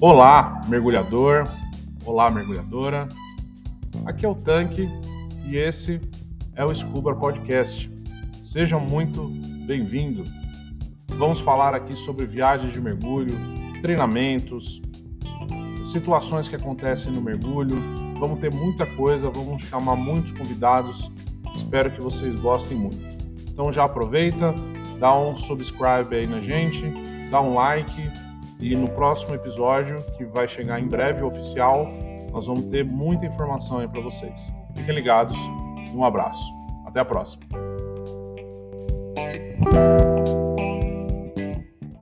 Olá, mergulhador. Olá, mergulhadora. Aqui é o Tanque e esse é o Scuba Podcast. Seja muito bem-vindo. Vamos falar aqui sobre viagens de mergulho, treinamentos, situações que acontecem no mergulho. Vamos ter muita coisa, vamos chamar muitos convidados. Espero que vocês gostem muito. Então já aproveita, dá um subscribe aí na gente, dá um like e no próximo episódio, que vai chegar em breve oficial, nós vamos ter muita informação aí para vocês. Fiquem ligados e um abraço. Até a próxima.